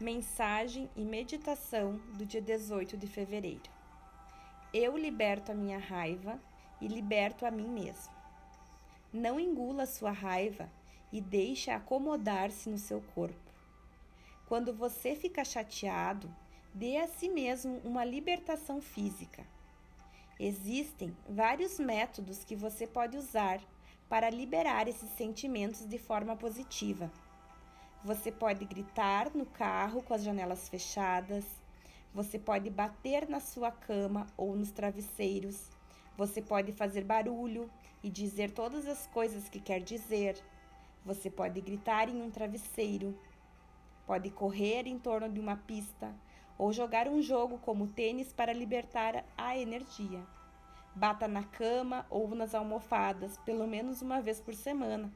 Mensagem e meditação do dia 18 de fevereiro. Eu liberto a minha raiva e liberto a mim mesmo. Não engula sua raiva e deixe acomodar-se no seu corpo. Quando você fica chateado, dê a si mesmo uma libertação física. Existem vários métodos que você pode usar para liberar esses sentimentos de forma positiva. Você pode gritar no carro com as janelas fechadas. Você pode bater na sua cama ou nos travesseiros. Você pode fazer barulho e dizer todas as coisas que quer dizer. Você pode gritar em um travesseiro. Pode correr em torno de uma pista ou jogar um jogo como tênis para libertar a energia. Bata na cama ou nas almofadas pelo menos uma vez por semana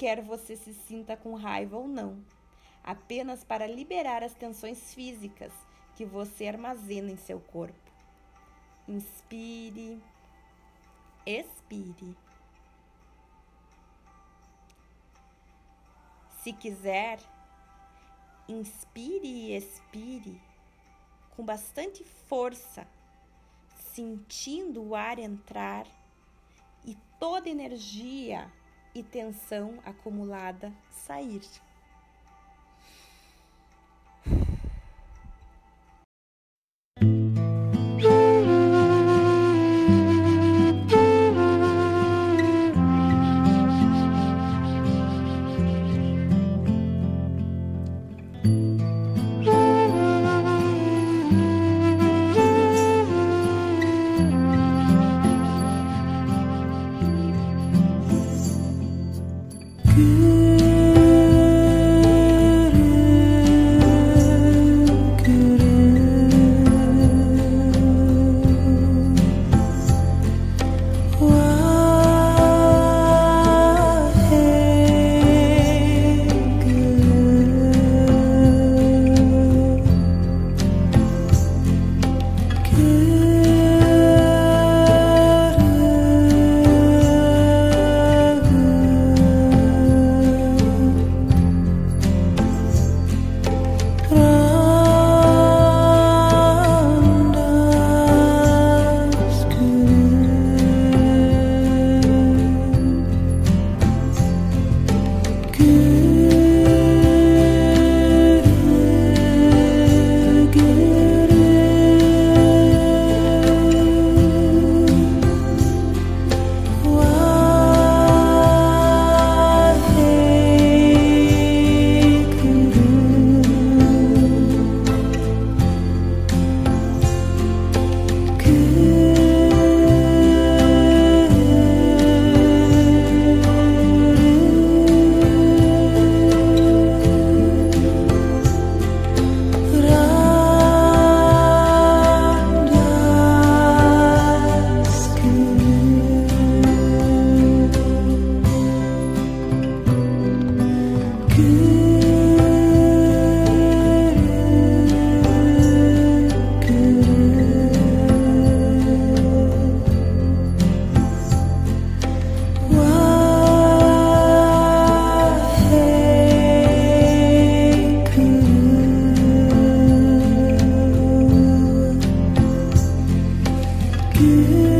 quer você se sinta com raiva ou não, apenas para liberar as tensões físicas que você armazena em seu corpo. Inspire, expire. Se quiser, inspire e expire com bastante força, sentindo o ar entrar e toda energia e tensão acumulada sair. 解